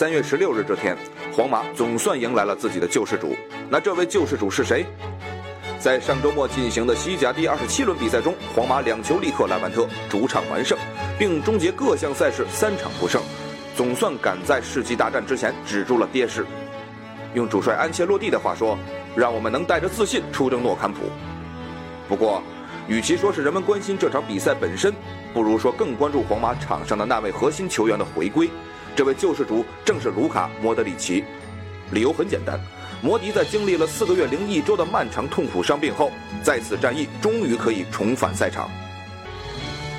三月十六日这天，皇马总算迎来了自己的救世主。那这位救世主是谁？在上周末进行的西甲第二十七轮比赛中，皇马两球力克莱万特，主场完胜，并终结各项赛事三场不胜，总算赶在世纪大战之前止住了跌势。用主帅安切洛蒂的话说，让我们能带着自信出征诺坎普。不过，与其说是人们关心这场比赛本身，不如说更关注皇马场上的那位核心球员的回归。这位救世主正是卢卡·莫德里奇。理由很简单。摩迪在经历了四个月零一周的漫长痛苦伤病后，在此战役终于可以重返赛场。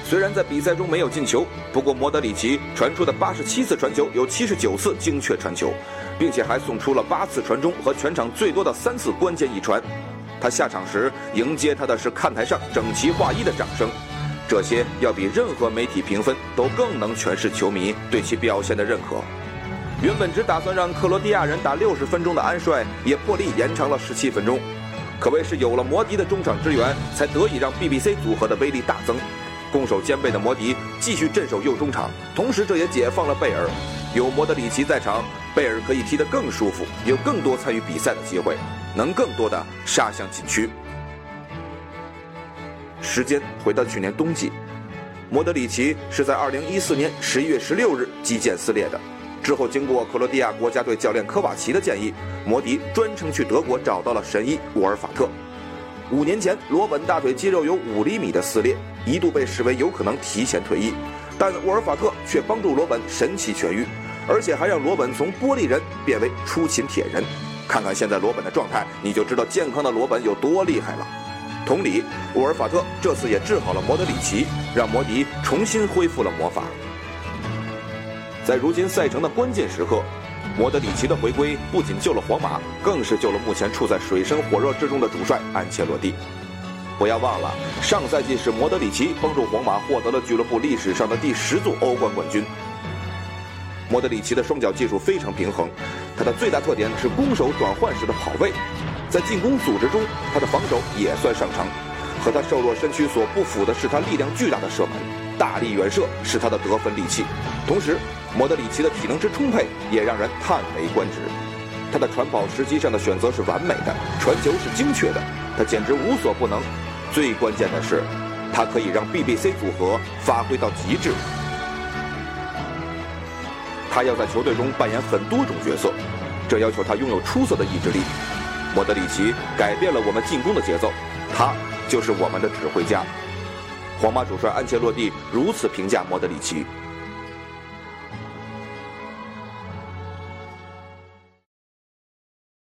虽然在比赛中没有进球，不过莫德里奇传出的八十七次传球有七十九次精确传球，并且还送出了八次传中和全场最多的三次关键一传。他下场时迎接他的是看台上整齐划一的掌声，这些要比任何媒体评分都更能诠释球迷对其表现的认可。原本只打算让克罗地亚人打六十分钟的安帅，也破例延长了十七分钟，可谓是有了摩迪的中场支援，才得以让 BBC 组合的威力大增。攻守兼备的摩迪继续镇守右中场，同时这也解放了贝尔。有莫德里奇在场，贝尔可以踢得更舒服，有更多参与比赛的机会，能更多的杀向禁区。时间回到去年冬季，莫德里奇是在2014年11月16日肌腱撕裂的。之后，经过克罗地亚国家队教练科瓦奇的建议，摩迪专程去德国找到了神医沃尔法特。五年前，罗本大腿肌肉有五厘米的撕裂，一度被视为有可能提前退役，但沃尔法特却帮助罗本神奇痊愈，而且还让罗本从玻璃人变为出勤铁人。看看现在罗本的状态，你就知道健康的罗本有多厉害了。同理，沃尔法特这次也治好了莫德里奇，让摩迪重新恢复了魔法。在如今赛程的关键时刻，莫德里奇的回归不仅救了皇马，更是救了目前处在水深火热之中的主帅安切洛蒂。不要忘了，上赛季是莫德里奇帮助皇马获得了俱乐部历史上的第十座欧冠冠军。莫德里奇的双脚技术非常平衡，他的最大特点是攻守转换时的跑位，在进攻组织中，他的防守也算上乘。和他瘦弱身躯所不符的是他力量巨大的射门，大力远射是他的得分利器，同时。莫德里奇的体能之充沛也让人叹为观止，他的传跑时机上的选择是完美的，传球是精确的，他简直无所不能。最关键的是，他可以让 BBC 组合发挥到极致。他要在球队中扮演很多种角色，这要求他拥有出色的意志力。莫德里奇改变了我们进攻的节奏，他就是我们的指挥家。皇马主帅安切洛蒂如此评价莫德里奇。